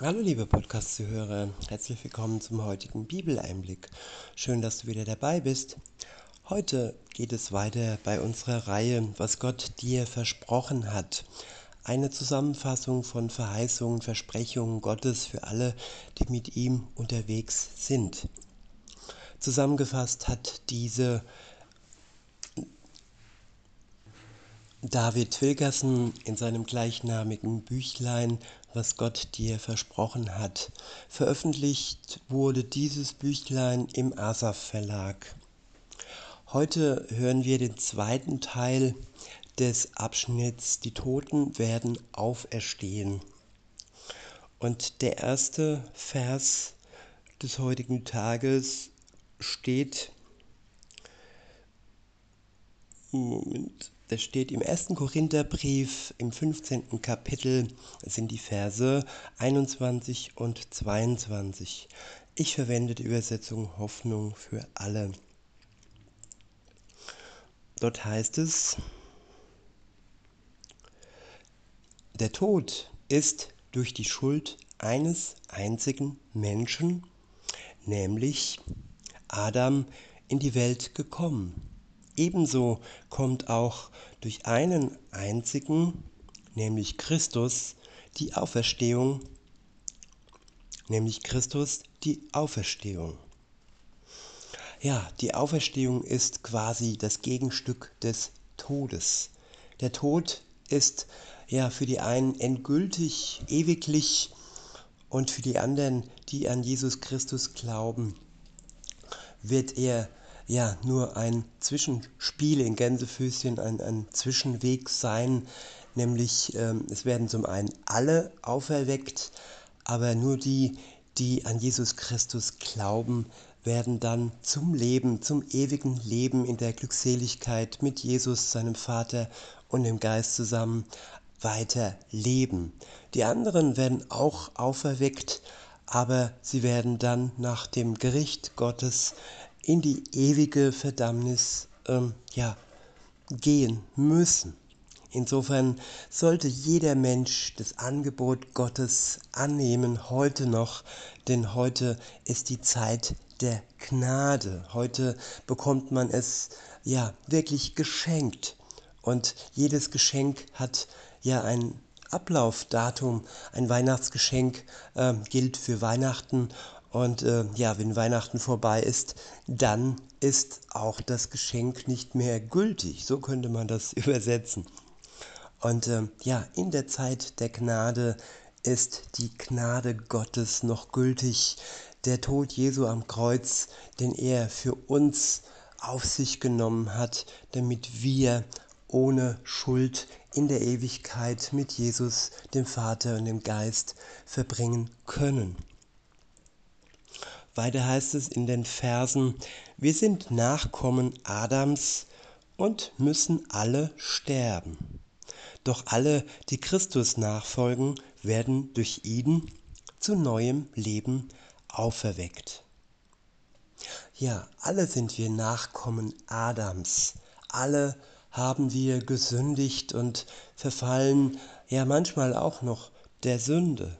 Hallo liebe Podcast-Zuhörer, herzlich willkommen zum heutigen Bibeleinblick. Schön, dass du wieder dabei bist. Heute geht es weiter bei unserer Reihe, was Gott dir versprochen hat. Eine Zusammenfassung von Verheißungen, Versprechungen Gottes für alle, die mit ihm unterwegs sind. Zusammengefasst hat diese David Wilkerson in seinem gleichnamigen Büchlein was Gott dir versprochen hat. Veröffentlicht wurde dieses Büchlein im Asaf Verlag. Heute hören wir den zweiten Teil des Abschnitts Die Toten werden auferstehen. Und der erste Vers des heutigen Tages steht Moment, das steht im 1. Korintherbrief im 15. Kapitel, sind die Verse 21 und 22. Ich verwende die Übersetzung Hoffnung für alle. Dort heißt es, der Tod ist durch die Schuld eines einzigen Menschen, nämlich Adam, in die Welt gekommen Ebenso kommt auch durch einen einzigen, nämlich Christus, die Auferstehung, nämlich Christus die Auferstehung. Ja, die Auferstehung ist quasi das Gegenstück des Todes. Der Tod ist ja für die einen endgültig, ewiglich und für die anderen, die an Jesus Christus glauben, wird er ja nur ein Zwischenspiel in Gänsefüßchen, ein, ein Zwischenweg sein, nämlich ähm, es werden zum einen alle auferweckt, aber nur die, die an Jesus Christus glauben, werden dann zum Leben, zum ewigen Leben in der Glückseligkeit mit Jesus, seinem Vater und dem Geist zusammen weiter leben. Die anderen werden auch auferweckt, aber sie werden dann nach dem Gericht Gottes in die ewige Verdammnis ähm, ja, gehen müssen. Insofern sollte jeder Mensch das Angebot Gottes annehmen, heute noch, denn heute ist die Zeit der Gnade. Heute bekommt man es ja wirklich geschenkt. Und jedes Geschenk hat ja ein Ablaufdatum. Ein Weihnachtsgeschenk äh, gilt für Weihnachten und äh, ja, wenn Weihnachten vorbei ist, dann ist auch das Geschenk nicht mehr gültig. So könnte man das übersetzen. Und äh, ja, in der Zeit der Gnade ist die Gnade Gottes noch gültig. Der Tod Jesu am Kreuz, den er für uns auf sich genommen hat, damit wir ohne Schuld in der Ewigkeit mit Jesus, dem Vater und dem Geist verbringen können. Weiter heißt es in den Versen, wir sind Nachkommen Adams und müssen alle sterben. Doch alle, die Christus nachfolgen, werden durch ihn zu neuem Leben auferweckt. Ja, alle sind wir Nachkommen Adams. Alle haben wir gesündigt und verfallen ja manchmal auch noch der Sünde.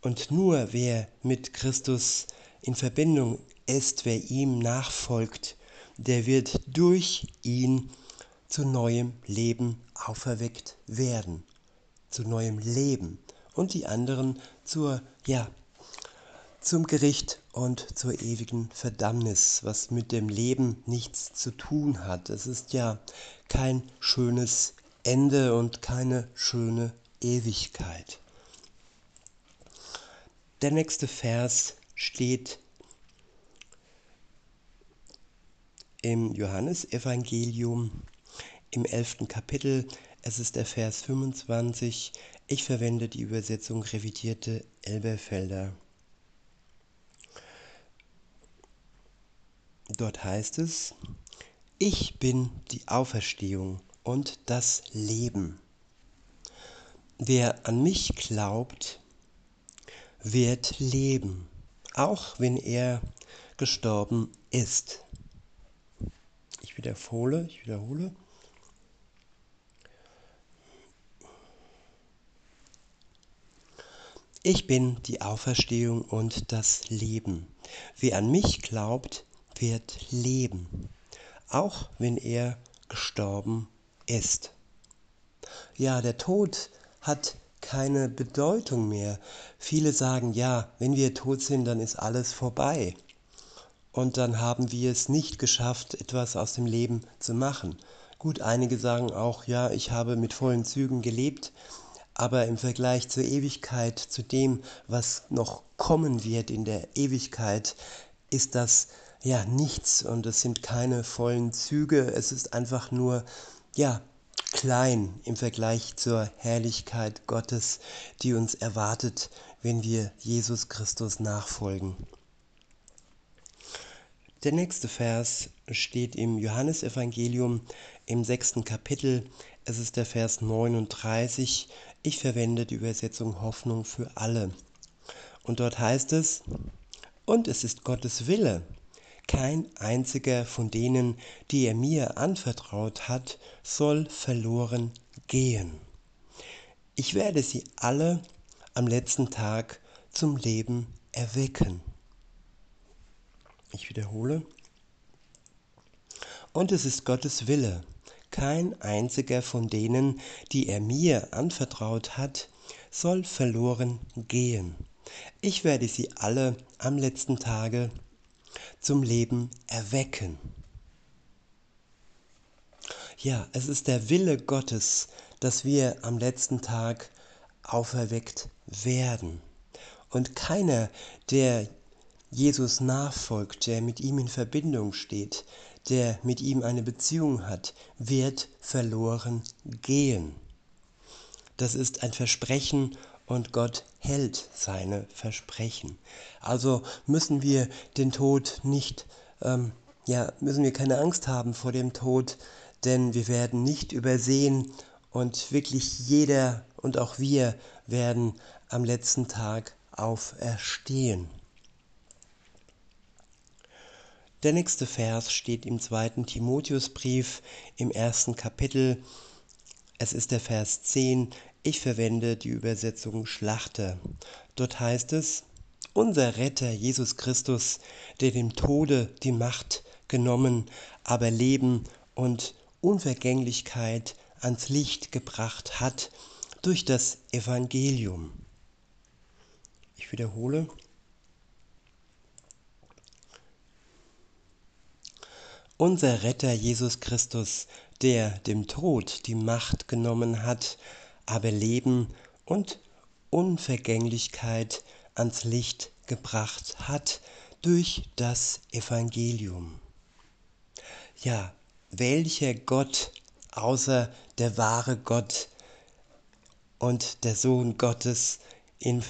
Und nur wer mit Christus in Verbindung ist, wer ihm nachfolgt, der wird durch ihn zu neuem Leben auferweckt werden, zu neuem Leben und die anderen zur ja zum Gericht und zur ewigen Verdammnis, was mit dem Leben nichts zu tun hat. Es ist ja kein schönes Ende und keine schöne Ewigkeit. Der nächste Vers steht im Johannesevangelium im elften Kapitel. Es ist der Vers 25. Ich verwende die Übersetzung revidierte Elberfelder. Dort heißt es, ich bin die Auferstehung und das Leben. Wer an mich glaubt, wird leben, auch wenn er gestorben ist. Ich wiederhole, ich wiederhole. Ich bin die Auferstehung und das Leben. Wer an mich glaubt, wird leben, auch wenn er gestorben ist. Ja, der Tod hat keine Bedeutung mehr. Viele sagen, ja, wenn wir tot sind, dann ist alles vorbei. Und dann haben wir es nicht geschafft, etwas aus dem Leben zu machen. Gut, einige sagen auch, ja, ich habe mit vollen Zügen gelebt, aber im Vergleich zur Ewigkeit, zu dem, was noch kommen wird in der Ewigkeit, ist das ja nichts und es sind keine vollen Züge, es ist einfach nur ja klein im Vergleich zur Herrlichkeit Gottes, die uns erwartet, wenn wir Jesus Christus nachfolgen. Der nächste Vers steht im Johannesevangelium im sechsten Kapitel. Es ist der Vers 39. Ich verwende die Übersetzung Hoffnung für alle. Und dort heißt es, und es ist Gottes Wille, kein einziger von denen, die er mir anvertraut hat, soll verloren gehen. Ich werde sie alle am letzten Tag zum Leben erwecken. Ich wiederhole. Und es ist Gottes Wille, kein einziger von denen, die er mir anvertraut hat, soll verloren gehen. Ich werde sie alle am letzten Tage zum Leben erwecken. Ja, es ist der Wille Gottes, dass wir am letzten Tag auferweckt werden. Und keiner, der Jesus nachfolgt, der mit ihm in Verbindung steht, der mit ihm eine Beziehung hat, wird verloren gehen. Das ist ein Versprechen und Gott hält seine Versprechen. Also müssen wir den Tod nicht, ähm, ja, müssen wir keine Angst haben vor dem Tod, denn wir werden nicht übersehen und wirklich jeder und auch wir werden am letzten Tag auferstehen. Der nächste Vers steht im zweiten Timotheusbrief im ersten Kapitel. Es ist der Vers 10. Ich verwende die Übersetzung Schlachter. Dort heißt es, unser Retter Jesus Christus, der dem Tode die Macht genommen, aber Leben und Unvergänglichkeit ans Licht gebracht hat durch das Evangelium. Ich wiederhole. Unser Retter Jesus Christus, der dem Tod die Macht genommen hat, aber Leben und Unvergänglichkeit ans Licht gebracht hat durch das Evangelium. Ja, welcher Gott außer der wahre Gott und der Sohn Gottes in,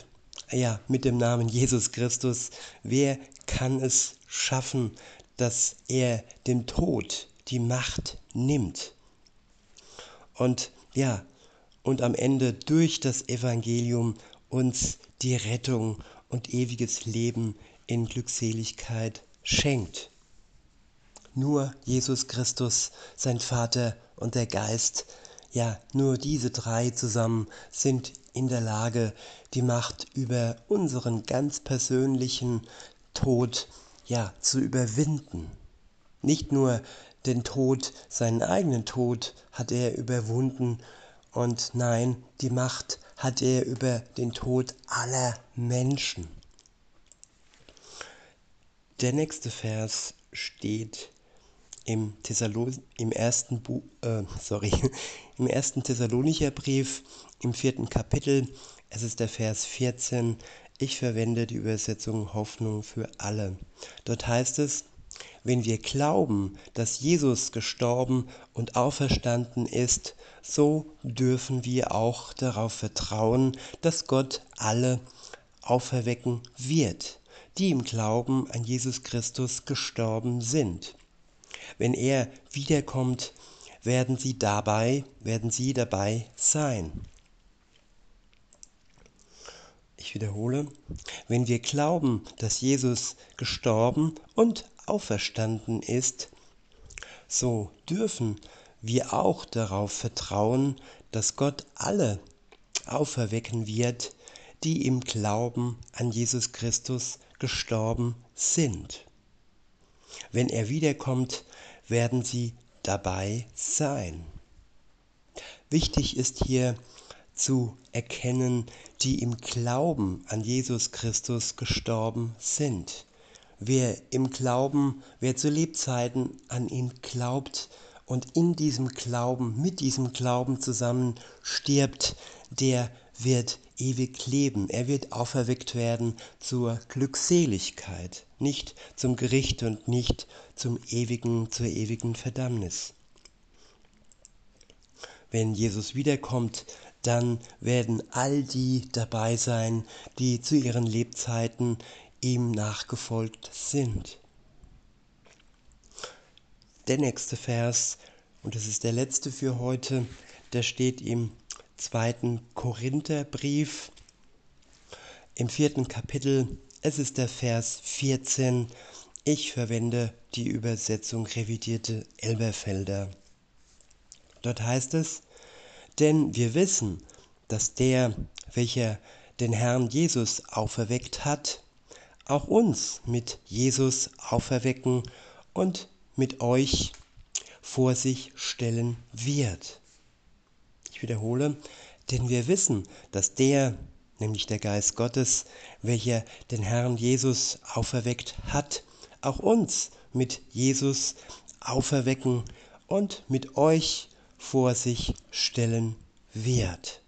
ja, mit dem Namen Jesus Christus, wer kann es schaffen, dass er dem Tod die Macht nimmt? Und ja, und am Ende durch das Evangelium uns die Rettung und ewiges Leben in Glückseligkeit schenkt. Nur Jesus Christus, sein Vater und der Geist, ja, nur diese drei zusammen sind in der Lage, die Macht über unseren ganz persönlichen Tod, ja, zu überwinden. Nicht nur den Tod, seinen eigenen Tod hat er überwunden, und nein, die Macht hat er über den Tod aller Menschen. Der nächste Vers steht im, Thessalon im, ersten, Bu äh, sorry, im ersten Thessalonicher Brief im vierten Kapitel. Es ist der Vers 14. Ich verwende die Übersetzung Hoffnung für alle. Dort heißt es, wenn wir glauben, dass Jesus gestorben und auferstanden ist, so dürfen wir auch darauf vertrauen, dass Gott alle auferwecken wird, die im Glauben an Jesus Christus gestorben sind. Wenn er wiederkommt, werden sie dabei, werden sie dabei sein. Ich wiederhole, wenn wir glauben, dass Jesus gestorben und auferstanden ist, so dürfen wir auch darauf vertrauen, dass Gott alle auferwecken wird, die im Glauben an Jesus Christus gestorben sind. Wenn er wiederkommt, werden sie dabei sein. Wichtig ist hier zu erkennen, die im Glauben an Jesus Christus gestorben sind. Wer im Glauben, wer zu Lebzeiten an ihn glaubt und in diesem Glauben, mit diesem Glauben zusammen stirbt, der wird ewig leben. Er wird auferweckt werden zur Glückseligkeit, nicht zum Gericht und nicht zum ewigen, zur ewigen Verdammnis. Wenn Jesus wiederkommt, dann werden all die dabei sein, die zu ihren Lebzeiten ihm nachgefolgt sind. Der nächste Vers, und das ist der letzte für heute, der steht im zweiten Korintherbrief im vierten Kapitel. Es ist der Vers 14. Ich verwende die Übersetzung revidierte Elberfelder. Dort heißt es, denn wir wissen, dass der, welcher den Herrn Jesus auferweckt hat, auch uns mit Jesus auferwecken und mit euch vor sich stellen wird. Ich wiederhole, denn wir wissen, dass der, nämlich der Geist Gottes, welcher den Herrn Jesus auferweckt hat, auch uns mit Jesus auferwecken und mit euch vor sich stellen wird.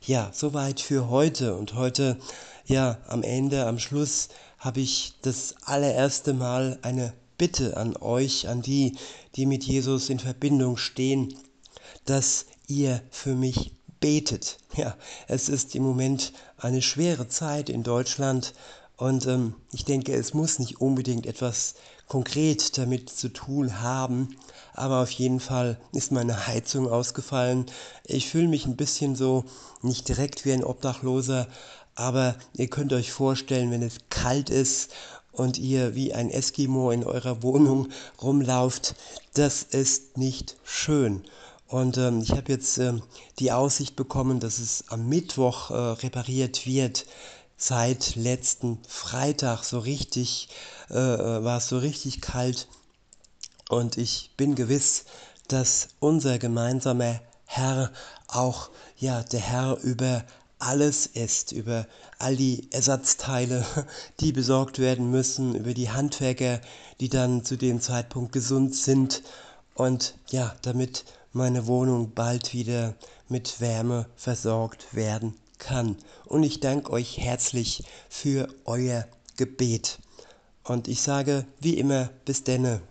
Ja, soweit für heute und heute, ja, am Ende, am Schluss habe ich das allererste Mal eine Bitte an euch, an die, die mit Jesus in Verbindung stehen, dass ihr für mich betet. Ja, es ist im Moment eine schwere Zeit in Deutschland und ähm, ich denke, es muss nicht unbedingt etwas konkret damit zu tun haben, aber auf jeden Fall ist meine Heizung ausgefallen. Ich fühle mich ein bisschen so, nicht direkt wie ein Obdachloser, aber ihr könnt euch vorstellen, wenn es kalt ist und ihr wie ein Eskimo in eurer Wohnung rumlauft, das ist nicht schön. Und ähm, ich habe jetzt ähm, die Aussicht bekommen, dass es am Mittwoch äh, repariert wird seit letzten Freitag so richtig, äh, äh, war es so richtig kalt. Und ich bin gewiss, dass unser gemeinsamer Herr auch, ja, der Herr über alles ist, über all die Ersatzteile, die besorgt werden müssen, über die Handwerker, die dann zu dem Zeitpunkt gesund sind und ja, damit meine Wohnung bald wieder mit Wärme versorgt werden kann. Und ich danke euch herzlich für euer Gebet. Und ich sage wie immer, bis denne.